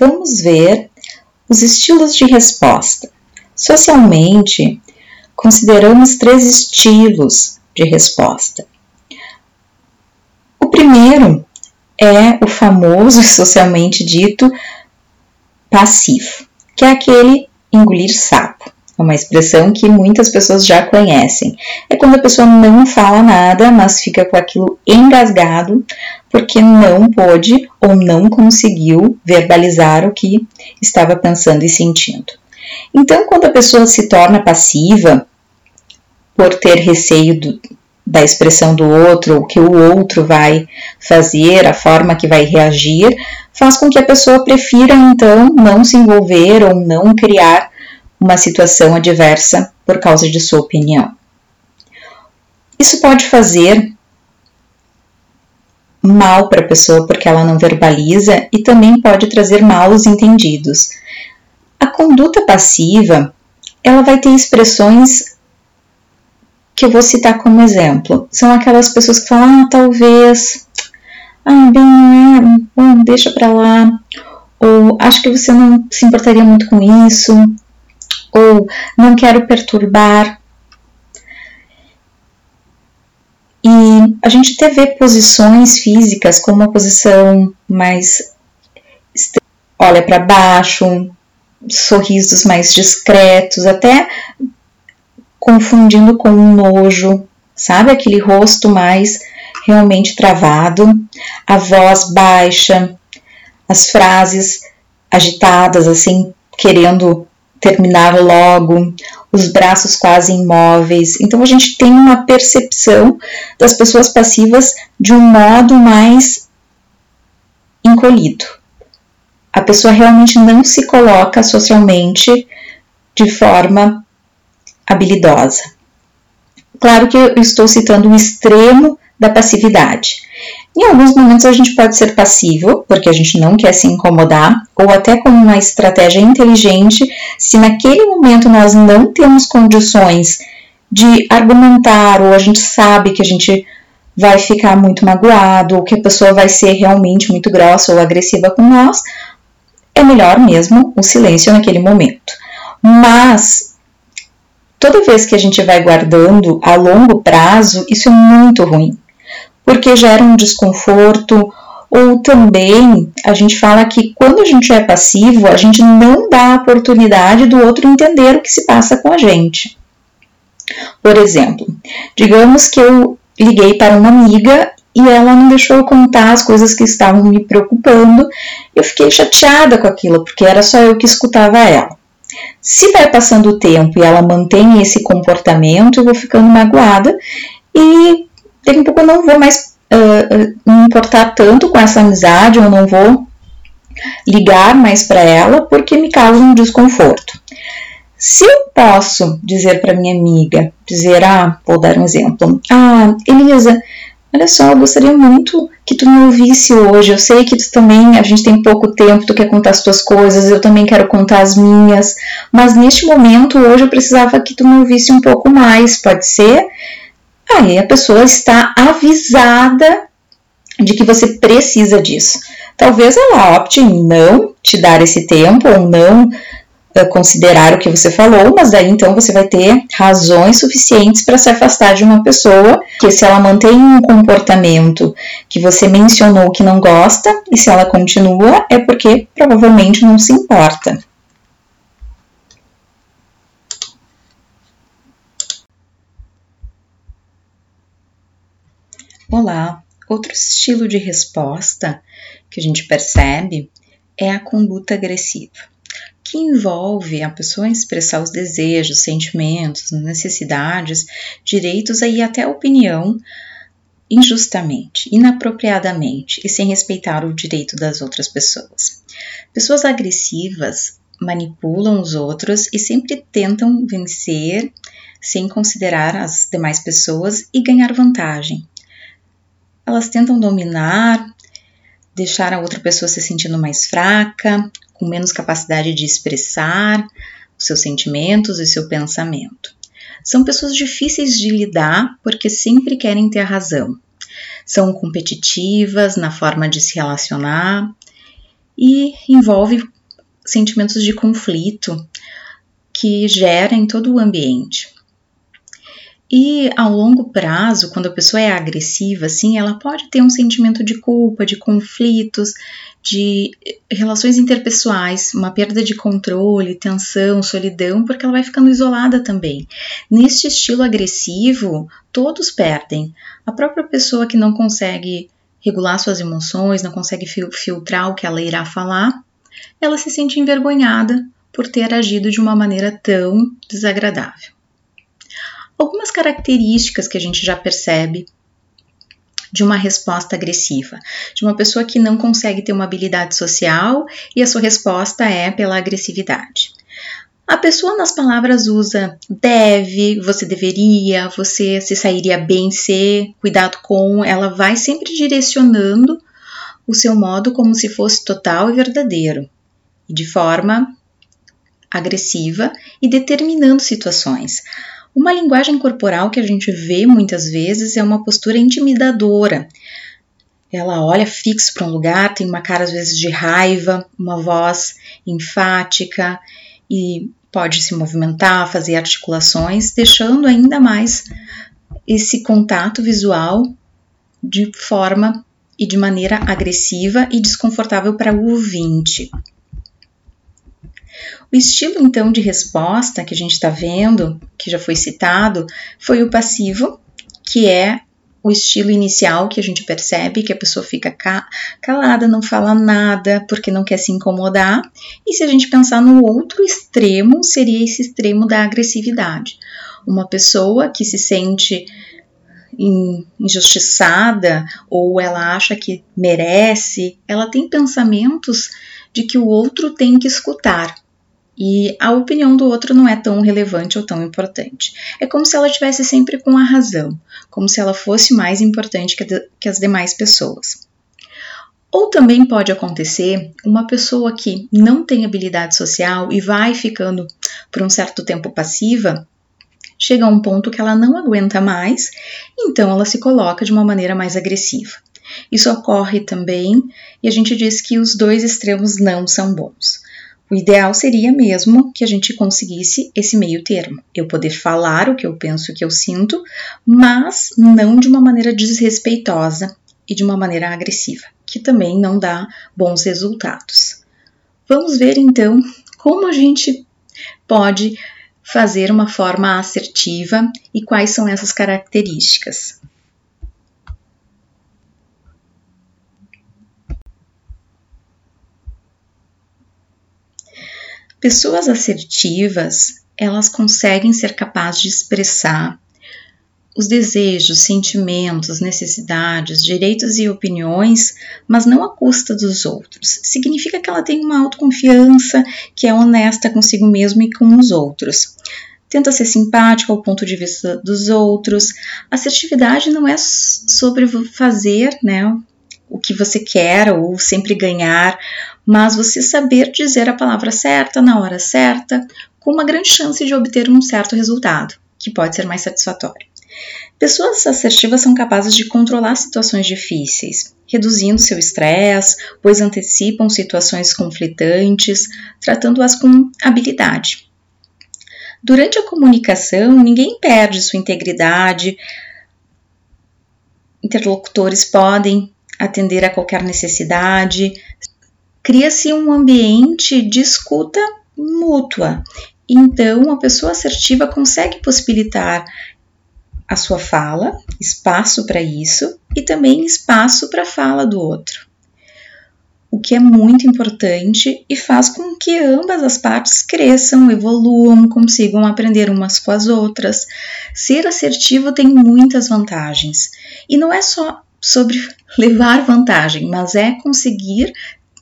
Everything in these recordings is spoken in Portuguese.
vamos ver os estilos de resposta. Socialmente, consideramos três estilos de resposta. O primeiro é o famoso socialmente dito passivo, que é aquele engolir sapo. Uma expressão que muitas pessoas já conhecem. É quando a pessoa não fala nada, mas fica com aquilo engasgado porque não pôde ou não conseguiu verbalizar o que estava pensando e sentindo. Então, quando a pessoa se torna passiva por ter receio do, da expressão do outro, o que o outro vai fazer, a forma que vai reagir, faz com que a pessoa prefira então não se envolver ou não criar uma situação adversa por causa de sua opinião. Isso pode fazer mal para a pessoa porque ela não verbaliza e também pode trazer maus entendidos. A conduta passiva, ela vai ter expressões que eu vou citar como exemplo. São aquelas pessoas que falam, ah, talvez, ah, bem, é, bom, deixa para lá, ou acho que você não se importaria muito com isso, ou não quero perturbar. E a gente vê posições físicas como uma posição mais olha para baixo, sorrisos mais discretos, até confundindo com um nojo, sabe? Aquele rosto mais realmente travado, a voz baixa, as frases agitadas, assim, querendo terminar logo, os braços quase imóveis. Então a gente tem uma percepção das pessoas passivas de um modo mais encolhido. A pessoa realmente não se coloca socialmente de forma habilidosa. Claro que eu estou citando o extremo da passividade. Em alguns momentos a gente pode ser passivo, porque a gente não quer se incomodar, ou até como uma estratégia inteligente, se naquele momento nós não temos condições de argumentar, ou a gente sabe que a gente vai ficar muito magoado, ou que a pessoa vai ser realmente muito grossa ou agressiva com nós, é melhor mesmo o silêncio naquele momento. Mas toda vez que a gente vai guardando a longo prazo, isso é muito ruim porque gera um desconforto, ou também a gente fala que quando a gente é passivo, a gente não dá a oportunidade do outro entender o que se passa com a gente. Por exemplo, digamos que eu liguei para uma amiga e ela não deixou eu contar as coisas que estavam me preocupando. Eu fiquei chateada com aquilo, porque era só eu que escutava ela. Se vai passando o tempo e ela mantém esse comportamento, eu vou ficando magoada e daqui a pouco eu não vou mais uh, me importar tanto com essa amizade, ou não vou ligar mais para ela porque me causa um desconforto. Se eu posso dizer para minha amiga, dizer, ah, vou dar um exemplo, ah, Elisa, olha só, eu gostaria muito que tu me ouvisse hoje. Eu sei que tu também, a gente tem pouco tempo, tu quer contar as tuas coisas, eu também quero contar as minhas, mas neste momento, hoje, eu precisava que tu me ouvisse um pouco mais, pode ser? Aí a pessoa está avisada de que você precisa disso. Talvez ela opte em não te dar esse tempo ou não uh, considerar o que você falou, mas daí então você vai ter razões suficientes para se afastar de uma pessoa que se ela mantém um comportamento que você mencionou que não gosta e se ela continua é porque provavelmente não se importa. Olá! Outro estilo de resposta que a gente percebe é a conduta agressiva, que envolve a pessoa expressar os desejos, sentimentos, necessidades, direitos e até opinião injustamente, inapropriadamente e sem respeitar o direito das outras pessoas. Pessoas agressivas manipulam os outros e sempre tentam vencer sem considerar as demais pessoas e ganhar vantagem, elas tentam dominar, deixar a outra pessoa se sentindo mais fraca, com menos capacidade de expressar os seus sentimentos e seu pensamento. São pessoas difíceis de lidar porque sempre querem ter a razão. São competitivas na forma de se relacionar e envolve sentimentos de conflito que gera em todo o ambiente. E ao longo prazo, quando a pessoa é agressiva, assim, ela pode ter um sentimento de culpa, de conflitos, de relações interpessoais, uma perda de controle, tensão, solidão, porque ela vai ficando isolada também. Neste estilo agressivo, todos perdem. A própria pessoa que não consegue regular suas emoções, não consegue filtrar o que ela irá falar, ela se sente envergonhada por ter agido de uma maneira tão desagradável algumas características que a gente já percebe de uma resposta agressiva, de uma pessoa que não consegue ter uma habilidade social e a sua resposta é pela agressividade. A pessoa nas palavras usa deve, você deveria, você se sairia bem se, cuidado com, ela vai sempre direcionando o seu modo como se fosse total e verdadeiro, de forma agressiva e determinando situações. Uma linguagem corporal que a gente vê muitas vezes é uma postura intimidadora. Ela olha fixo para um lugar, tem uma cara às vezes de raiva, uma voz enfática e pode se movimentar, fazer articulações, deixando ainda mais esse contato visual de forma e de maneira agressiva e desconfortável para o ouvinte. O estilo então de resposta que a gente está vendo, que já foi citado, foi o passivo, que é o estilo inicial que a gente percebe que a pessoa fica calada, não fala nada porque não quer se incomodar. E se a gente pensar no outro extremo, seria esse extremo da agressividade. Uma pessoa que se sente injustiçada ou ela acha que merece, ela tem pensamentos de que o outro tem que escutar e a opinião do outro não é tão relevante ou tão importante. É como se ela estivesse sempre com a razão, como se ela fosse mais importante que, de, que as demais pessoas. Ou também pode acontecer uma pessoa que não tem habilidade social e vai ficando por um certo tempo passiva, chega a um ponto que ela não aguenta mais, então ela se coloca de uma maneira mais agressiva. Isso ocorre também e a gente diz que os dois extremos não são bons. O ideal seria mesmo que a gente conseguisse esse meio termo. Eu poder falar o que eu penso, o que eu sinto, mas não de uma maneira desrespeitosa e de uma maneira agressiva, que também não dá bons resultados. Vamos ver então como a gente pode fazer uma forma assertiva e quais são essas características. Pessoas assertivas, elas conseguem ser capazes de expressar os desejos, sentimentos, necessidades, direitos e opiniões, mas não à custa dos outros. Significa que ela tem uma autoconfiança, que é honesta consigo mesma e com os outros. Tenta ser simpática ao ponto de vista dos outros. Assertividade não é sobre fazer, né, o que você quer ou sempre ganhar, mas você saber dizer a palavra certa na hora certa, com uma grande chance de obter um certo resultado, que pode ser mais satisfatório. Pessoas assertivas são capazes de controlar situações difíceis, reduzindo seu estresse, pois antecipam situações conflitantes, tratando-as com habilidade. Durante a comunicação, ninguém perde sua integridade, interlocutores podem atender a qualquer necessidade. Cria-se um ambiente de escuta mútua. Então, a pessoa assertiva consegue possibilitar a sua fala, espaço para isso e também espaço para a fala do outro. O que é muito importante e faz com que ambas as partes cresçam, evoluam, consigam aprender umas com as outras. Ser assertivo tem muitas vantagens. E não é só sobre levar vantagem, mas é conseguir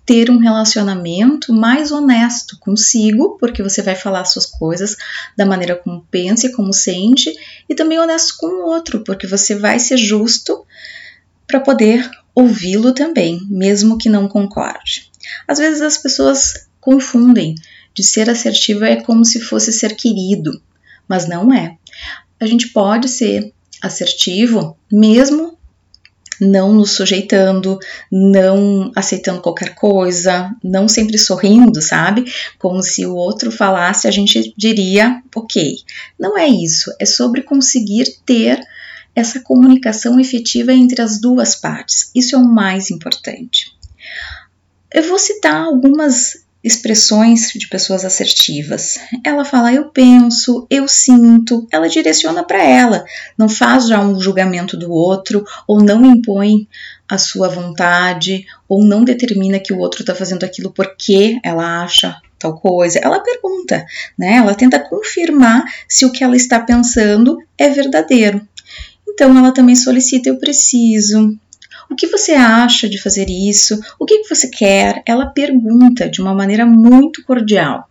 ter um relacionamento mais honesto consigo, porque você vai falar suas coisas da maneira como pensa e como sente, e também honesto com o outro, porque você vai ser justo para poder ouvi-lo também, mesmo que não concorde. Às vezes as pessoas confundem de ser assertivo é como se fosse ser querido, mas não é. A gente pode ser assertivo mesmo não nos sujeitando, não aceitando qualquer coisa, não sempre sorrindo, sabe? Como se o outro falasse, a gente diria, ok. Não é isso, é sobre conseguir ter essa comunicação efetiva entre as duas partes. Isso é o mais importante. Eu vou citar algumas expressões de pessoas assertivas. Ela fala eu penso, eu sinto, ela direciona para ela, não faz já um julgamento do outro ou não impõe a sua vontade ou não determina que o outro está fazendo aquilo porque ela acha tal coisa. Ela pergunta, né? Ela tenta confirmar se o que ela está pensando é verdadeiro. Então ela também solicita eu preciso, o que você acha de fazer isso? O que você quer? Ela pergunta de uma maneira muito cordial.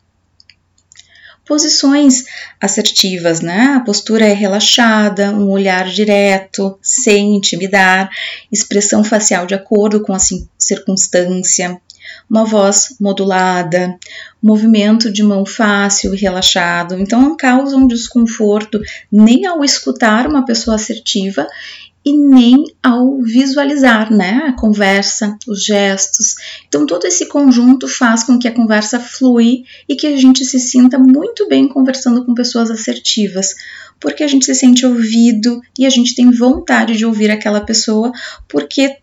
Posições assertivas, né? A postura é relaxada, um olhar direto, sem intimidar, expressão facial de acordo com a circunstância, uma voz modulada, movimento de mão fácil e relaxado. Então não causam desconforto nem ao escutar uma pessoa assertiva e nem ao visualizar, né, a conversa, os gestos. Então todo esse conjunto faz com que a conversa flui e que a gente se sinta muito bem conversando com pessoas assertivas, porque a gente se sente ouvido e a gente tem vontade de ouvir aquela pessoa, porque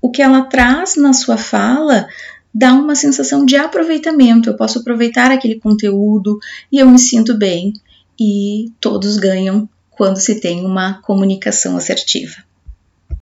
o que ela traz na sua fala dá uma sensação de aproveitamento. Eu posso aproveitar aquele conteúdo e eu me sinto bem e todos ganham quando se tem uma comunicação assertiva.